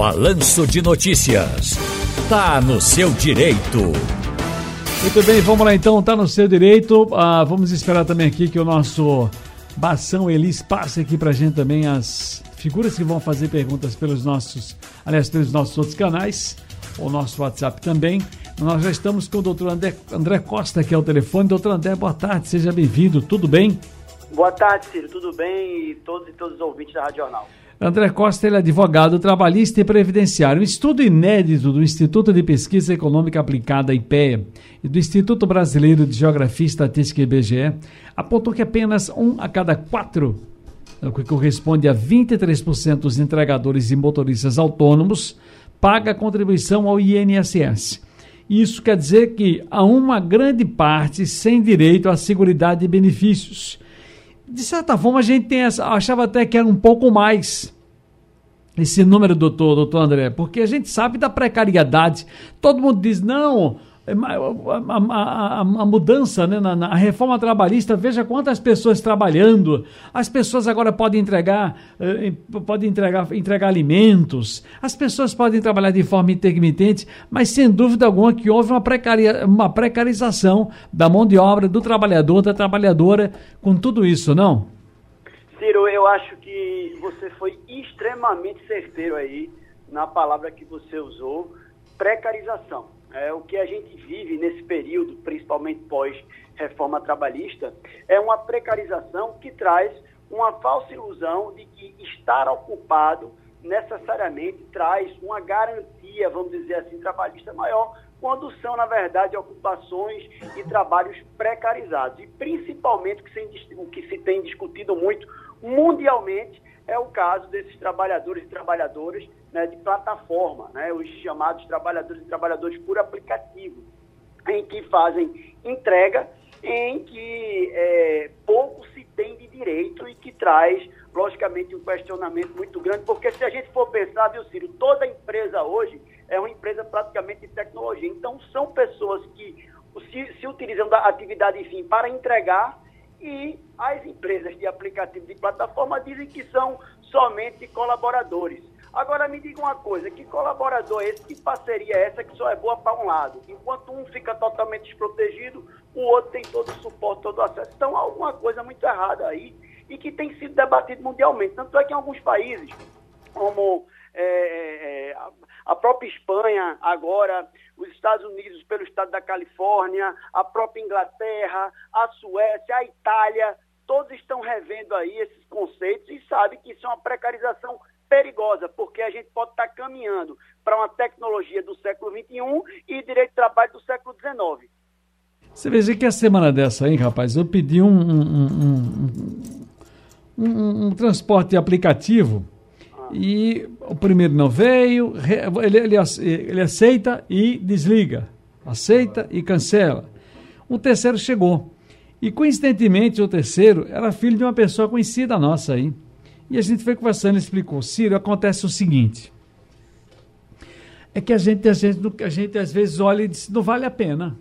Balanço de Notícias. Tá no seu direito. Muito bem, vamos lá então, tá no seu direito. Ah, vamos esperar também aqui que o nosso Bação Elis passe aqui pra gente também as figuras que vão fazer perguntas pelos nossos, aliás, pelos nossos outros canais, o nosso WhatsApp também. Nós já estamos com o doutor André, André Costa, que é o telefone. Doutor André, boa tarde, seja bem-vindo, tudo bem? Boa tarde, Ciro, tudo bem? E todos e todos os ouvintes da Rádio Jornal. André Costa, ele é advogado trabalhista e previdenciário. Um estudo inédito do Instituto de Pesquisa Econômica Aplicada, IPEA, e do Instituto Brasileiro de Geografia, Estatística e IBGE, apontou que apenas um a cada quatro, o que corresponde a 23% dos entregadores e motoristas autônomos, paga contribuição ao INSS. Isso quer dizer que há uma grande parte sem direito à seguridade e benefícios. De certa forma, a gente tem essa, achava até que era um pouco mais esse número, doutor, doutor André, porque a gente sabe da precariedade. Todo mundo diz, não, a, a, a, a mudança, né, na, na, reforma trabalhista, veja quantas pessoas trabalhando. As pessoas agora podem entregar, eh, podem entregar, entregar alimentos, as pessoas podem trabalhar de forma intermitente, mas sem dúvida alguma que houve uma, precaria, uma precarização da mão de obra, do trabalhador, da trabalhadora, com tudo isso, não? Ciro, eu acho que você foi extremamente certeiro aí na palavra que você usou, precarização é, o que a gente vive nesse período, principalmente pós-reforma trabalhista, é uma precarização que traz uma falsa ilusão de que estar ocupado necessariamente traz uma garantia, vamos dizer assim, trabalhista maior, quando são, na verdade, ocupações e trabalhos precarizados. E principalmente o que se tem discutido muito mundialmente é o caso desses trabalhadores e trabalhadoras né, de plataforma, né, os chamados trabalhadores e trabalhadores por aplicativo, em que fazem entrega, em que é, pouco se tem de direito e que traz, logicamente, um questionamento muito grande, porque se a gente for pensar, viu, Ciro, toda empresa hoje é uma empresa praticamente de tecnologia. Então, são pessoas que se, se utilizam da atividade, enfim, para entregar e as empresas de aplicativo de plataforma dizem que são somente colaboradores. Agora me diga uma coisa, que colaborador é esse, que parceria é essa que só é boa para um lado? Enquanto um fica totalmente desprotegido, o outro tem todo o suporte, todo o acesso. Então há alguma coisa muito errada aí e que tem sido debatido mundialmente. Tanto é que em alguns países, como é, é, é a própria Espanha, agora, os Estados Unidos pelo estado da Califórnia, a própria Inglaterra, a Suécia, a Itália, todos estão revendo aí esses conceitos e sabem que isso é uma precarização perigosa, porque a gente pode estar caminhando para uma tecnologia do século XXI e direito de trabalho do século XIX. Você veja que a semana dessa aí, rapaz, eu pedi um, um, um, um transporte aplicativo. E o primeiro não veio, ele, ele, ele aceita e desliga, aceita e cancela. O terceiro chegou. E coincidentemente o terceiro era filho de uma pessoa conhecida nossa aí. E a gente foi conversando, ele explicou, Ciro, acontece o seguinte, é que a gente, a gente, a gente às vezes olha e diz, não vale a pena.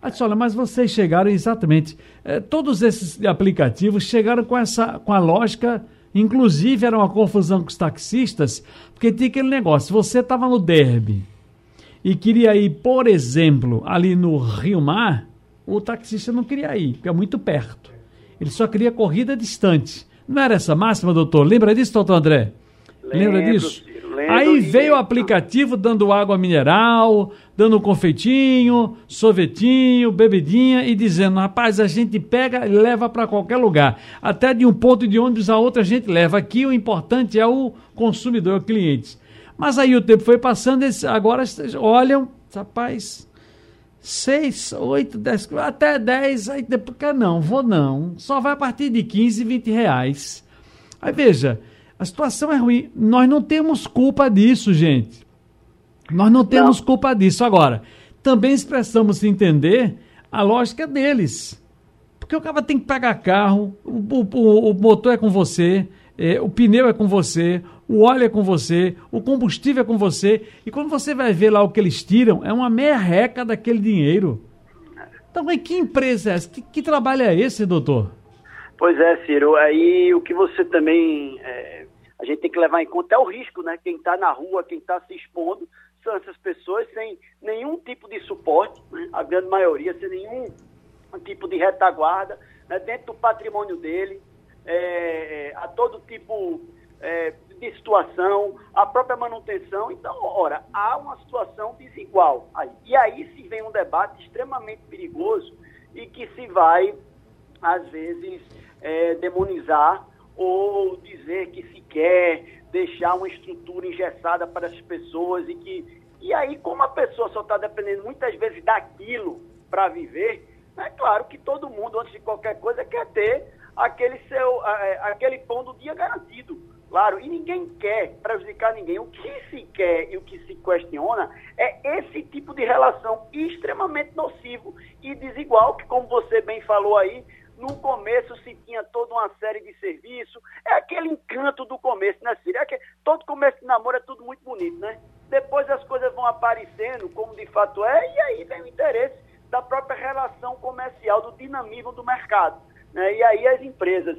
Aí disse, olha, mas vocês chegaram exatamente, é, todos esses aplicativos chegaram com, essa, com a lógica, inclusive era uma confusão com os taxistas, porque tinha aquele negócio, se você estava no derby e queria ir, por exemplo, ali no Rio Mar, o taxista não queria ir, porque é muito perto. Ele só queria corrida distante. Não era essa máxima, doutor? Lembra disso, doutor André? Lembro, Lembra Aí veio o aplicativo dando água mineral, dando confeitinho, sorvetinho, bebidinha e dizendo: rapaz, a gente pega e leva para qualquer lugar. Até de um ponto de ônibus a outro a gente leva. Aqui o importante é o consumidor, o cliente. Mas aí o tempo foi passando, eles agora olham, rapaz, seis, oito, dez, até dez, aí depois, não, vou não, só vai a partir de 15, 20 reais. Aí veja, a situação é ruim, nós não temos culpa disso, gente. Nós não temos não. culpa disso. Agora, também expressamos entender a lógica deles. Porque o cara tem que pagar carro, o, o, o motor é com você, é, o pneu é com você, o óleo é com você, o combustível é com você, e quando você vai ver lá o que eles tiram, é uma merreca daquele dinheiro. Então, que empresa é essa? Que, que trabalho é esse, doutor? Pois é, Ciro. Aí o que você também é, a gente tem que levar em conta é o risco, né? Quem está na rua, quem está se expondo, são essas pessoas sem nenhum tipo de suporte, né? a grande maioria sem nenhum tipo de retaguarda, né? dentro do patrimônio dele, é, a todo tipo é, de situação, a própria manutenção. Então, ora, há uma situação desigual. Aí. E aí se vem um debate extremamente perigoso e que se vai, às vezes, é, demonizar ou dizer que se quer deixar uma estrutura engessada para as pessoas e que. E aí, como a pessoa só está dependendo muitas vezes daquilo para viver, é claro que todo mundo, antes de qualquer coisa, quer ter aquele seu é, aquele pão do dia garantido. Claro, e ninguém quer prejudicar ninguém. O que se quer e o que se questiona é esse tipo de relação extremamente nocivo e desigual, que, como você bem falou aí, no começo se tinha toda uma série de serviços. É aquele encanto do começo, né, Ciro? É que todo começo de namoro é tudo muito bonito, né? Depois as coisas vão aparecendo como de fato é, e aí vem o interesse da própria relação comercial, do dinamismo do mercado. Né? E aí as empresas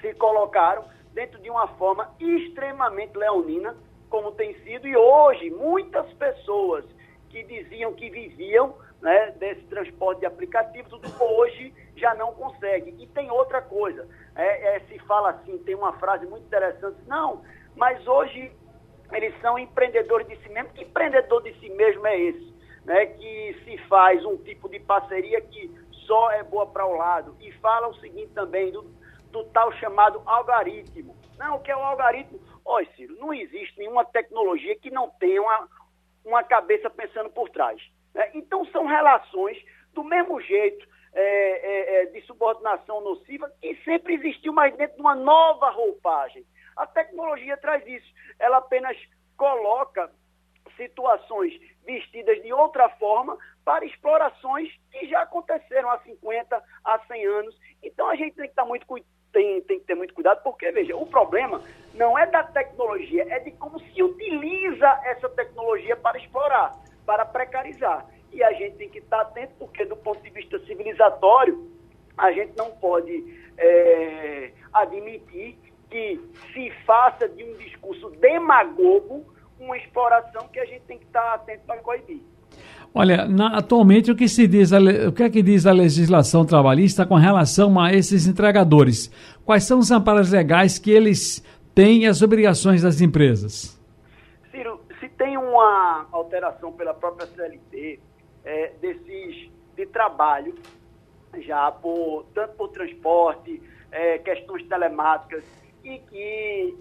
se colocaram dentro de uma forma extremamente leonina, como tem sido, e hoje muitas pessoas que diziam que viviam né, desse transporte de aplicativos, hoje já não consegue. E tem outra coisa, é, é, se fala assim, tem uma frase muito interessante, não, mas hoje eles são empreendedores de si mesmo. Que empreendedor de si mesmo é esse? Né, que se faz um tipo de parceria que só é boa para o lado. E fala o seguinte também, do, do tal chamado algoritmo. Não, o que é o algoritmo? Olha, Ciro, não existe nenhuma tecnologia que não tenha uma, uma cabeça pensando por trás. Né? Então, são relações do mesmo jeito é, é, é, de subordinação nociva que sempre existiu, mas dentro de uma nova roupagem. A tecnologia traz isso. Ela apenas coloca situações vestidas de outra forma para explorações que já aconteceram há 50, há 100 anos. Então a gente tem que estar muito tem, tem que ter muito cuidado, porque, veja, o problema não é da tecnologia, é de como se utiliza essa tecnologia para explorar, para precarizar. E a gente tem que estar atento, porque do ponto de vista civilizatório, a gente não pode é, admitir que se faça de um discurso demagogo uma exploração que a gente tem que estar atento para coibir. Olha, na, atualmente o que se diz, o que é que diz a legislação trabalhista com relação a esses entregadores? Quais são os amparos legais que eles têm e as obrigações das empresas? Tem uma alteração pela própria CLT é, desses de trabalho, já por tanto por transporte, é, questões telemáticas, e que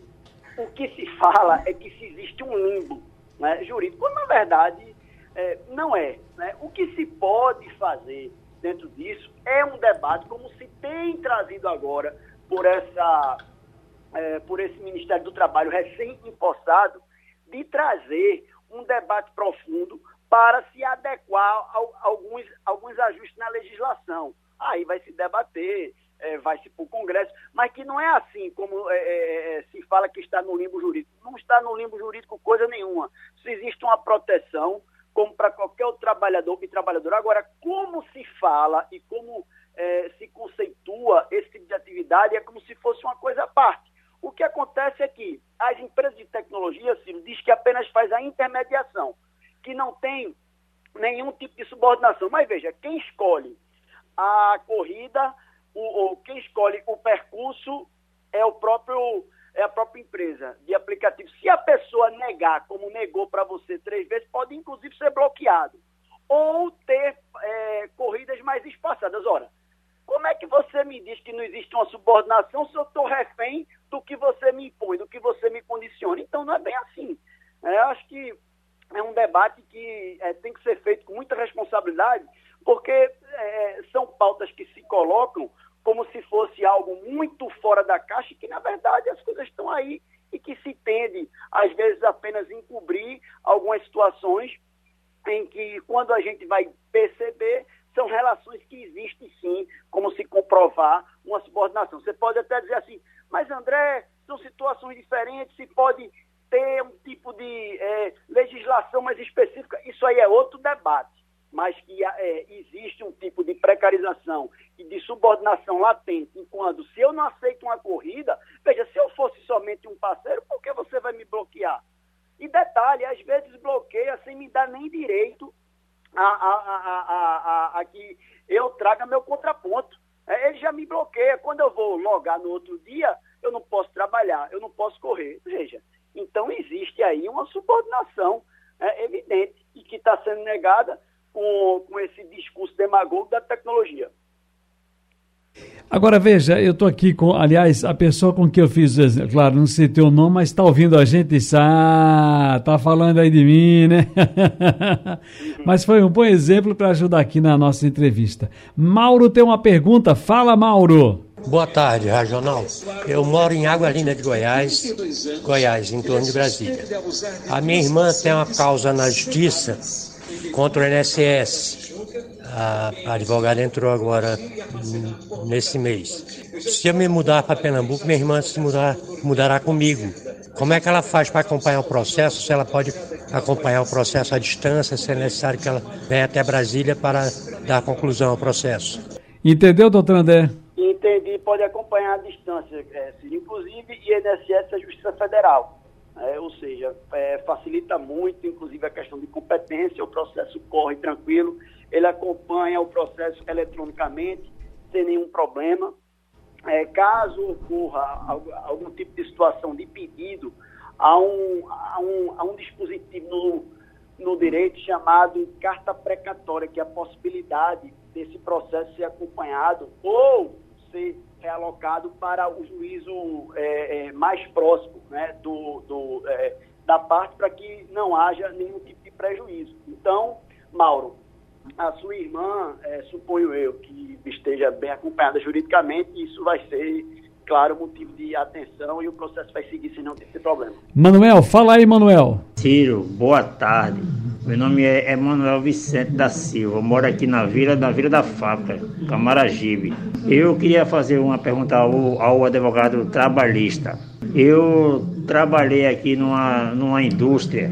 o que se fala é que se existe um limbo né, jurídico, quando na verdade é, não é. Né? O que se pode fazer dentro disso é um debate, como se tem trazido agora por, essa, é, por esse Ministério do Trabalho recém-impossado, de trazer um debate profundo para se adequar a, alguns, alguns ajustes na legislação. Aí vai se debater, é, vai se para o Congresso, mas que não é assim como é, é, é, se fala que está no limbo jurídico. Não está no limbo jurídico coisa nenhuma. Se existe uma proteção, como para qualquer outro trabalhador e trabalhadora. Agora, como se fala e como é, se conceitua esse tipo de atividade é como se fosse uma coisa à parte. O que acontece é que as empresas de tecnologia, Ciro, diz que apenas faz a intermediação, que não tem nenhum tipo de subordinação. Mas veja, quem escolhe a corrida, o, ou quem escolhe o percurso é o próprio é a própria empresa de aplicativo. Se a pessoa negar, como negou para você três vezes, pode inclusive ser bloqueado. Ou ter é, corridas mais espaçadas. Ora, como é que você me diz que não existe uma subordinação se eu estou refém do que você me impõe, do que você me condiciona? Então não é bem assim. É, eu acho que é um debate que é, tem que ser feito com muita responsabilidade, porque é, são pautas que se colocam como se fosse algo muito fora da caixa, que na verdade as coisas estão aí e que se tende, às vezes, apenas encobrir algumas situações em que, quando a gente vai perceber, são relações que existem sim, como se comprovar uma subordinação. Você pode até dizer assim, mas André, são situações diferentes, se pode ter um tipo de é, legislação mais específica, isso aí é outro debate. mas que é, existe um tipo de precarização e de subordinação latente, enquanto se eu não aceito uma corrida, veja, se eu fosse somente um parceiro, por que você vai me bloquear? E detalhe, às vezes bloqueia sem me dar nem direito a, a, a, a que eu traga meu contraponto. É, ele já me bloqueia. Quando eu vou logar no outro dia, eu não posso trabalhar, eu não posso correr. Veja, então existe aí uma subordinação é, evidente e que está sendo negada com, com esse discurso demagogo da tecnologia. Agora veja, eu estou aqui com, aliás, a pessoa com que eu fiz, claro, não sei teu nome, mas está ouvindo a gente e disse, ah, tá falando aí de mim, né? mas foi um bom exemplo para ajudar aqui na nossa entrevista. Mauro tem uma pergunta, fala Mauro. Boa tarde, Regional. Eu moro em Água Linda de Goiás, Goiás, em torno de Brasília. A minha irmã tem uma causa na justiça contra o INSS a, advogada entrou agora nesse mês. Se eu me mudar para Pernambuco, minha irmã se mudar, mudará comigo. Como é que ela faz para acompanhar o processo? Se ela pode acompanhar o processo à distância, se é necessário que ela venha até Brasília para dar conclusão ao processo. Entendeu, doutor André? Entendi, pode acompanhar à distância, é, inclusive INSS é a Justiça Federal. É, ou seja, é, facilita muito, inclusive a questão de competência, o processo corre tranquilo ele acompanha o processo eletronicamente, sem nenhum problema. É, caso ocorra algum tipo de situação de pedido, há um, há um, há um dispositivo no, no direito chamado carta precatória, que é a possibilidade desse processo ser acompanhado ou ser realocado para o juízo é, é, mais próximo né, do, do é, da parte para que não haja nenhum tipo de prejuízo. Então, Mauro, a sua irmã, é, suponho eu, que esteja bem acompanhada juridicamente, isso vai ser, claro, motivo de atenção e o processo vai seguir sem não ter problema. Manuel, fala aí, Manuel. Ciro, boa tarde. Meu nome é Emanuel Vicente da Silva, eu moro aqui na Vila, na Vila da Fábrica, Camaragibe. Eu queria fazer uma pergunta ao, ao advogado trabalhista. Eu trabalhei aqui numa, numa indústria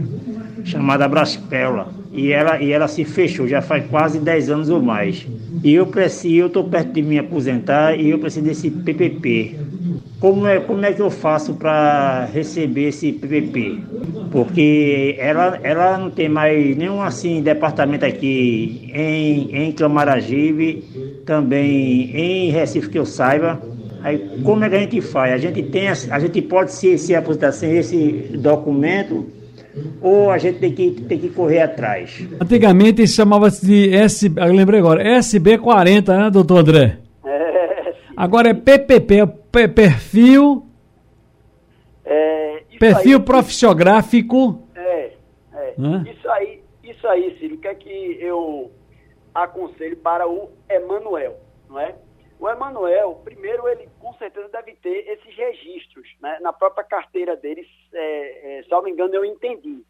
chamada Braspela e ela, e ela se fechou já faz quase 10 anos ou mais. E eu estou perto de me aposentar e eu preciso desse PPP. Como é, como é que eu faço para receber esse PPP? Porque ela, ela não tem mais nenhum assim departamento aqui em, em Camaragibe, também em Recife que eu saiba. Aí como é que a gente faz? A gente tem a gente pode se, se aposentar sem esse documento ou a gente tem que, tem que correr atrás? Antigamente chamava-se de S, eu lembrei agora, SB40, né, doutor André? É, agora é PPP, é perfil. É, perfil aí, profissiográfico. É, é. Isso aí, isso aí, Ciro, o que é que eu aconselho para o Emanuel, não é? O Emanuel, primeiro, ele com certeza deve ter esses registros né? na própria carteira dele, é, é, se não me engano, eu entendi.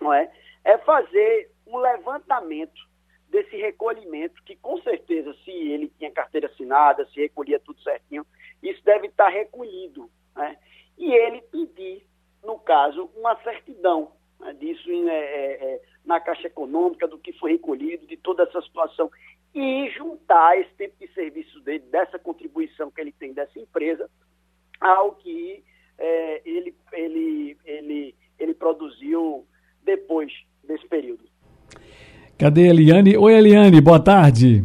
Não é? é fazer um levantamento desse recolhimento, que com certeza, se ele tinha carteira assinada, se recolhia tudo certinho, isso deve estar recolhido. Né? E ele pedir, no caso, uma certidão né? disso é, é, é, na Caixa Econômica, do que foi recolhido, de toda essa situação e juntar esse tempo de serviço dele, dessa contribuição que ele tem dessa empresa, ao que é, ele, ele, ele, ele produziu depois desse período. Cadê a Eliane? Oi, Eliane, boa tarde.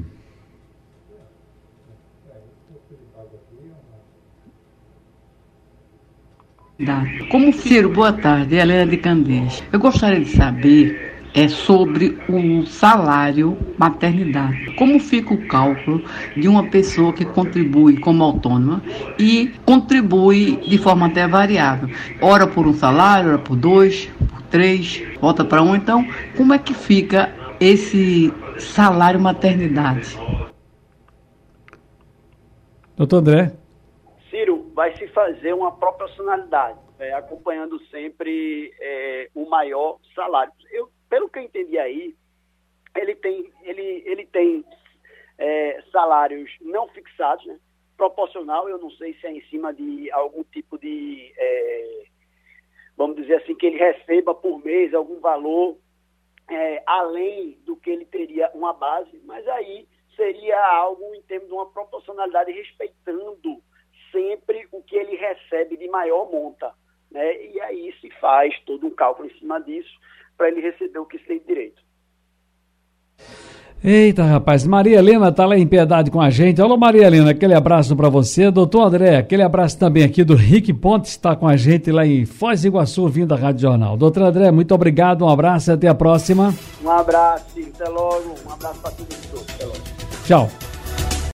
Como Ciro, boa tarde, Helena de Candeias. Eu gostaria de saber é sobre o salário maternidade. Como fica o cálculo de uma pessoa que contribui como autônoma e contribui de forma até variável? Ora por um salário, ora por dois, por três, volta para um. Então, como é que fica esse salário maternidade? Doutor André? Ciro, vai se fazer uma proporcionalidade, é, acompanhando sempre é, o maior salário. Eu pelo que eu entendi aí, ele tem, ele, ele tem é, salários não fixados, né? proporcional, eu não sei se é em cima de algum tipo de, é, vamos dizer assim, que ele receba por mês algum valor é, além do que ele teria uma base, mas aí seria algo em termos de uma proporcionalidade respeitando sempre o que ele recebe de maior monta. Né? E aí se faz todo um cálculo em cima disso para ele receber o que se tem direito. Eita, rapaz, Maria Helena tá lá em piedade com a gente. Alô, Maria Helena, aquele abraço para você. Doutor André, aquele abraço também aqui do Rick Pontes, está com a gente lá em Foz do Iguaçu, vindo da Rádio Jornal. Doutor André, muito obrigado, um abraço e até a próxima. Um abraço, até logo. Um abraço para todos. Até logo. Tchau.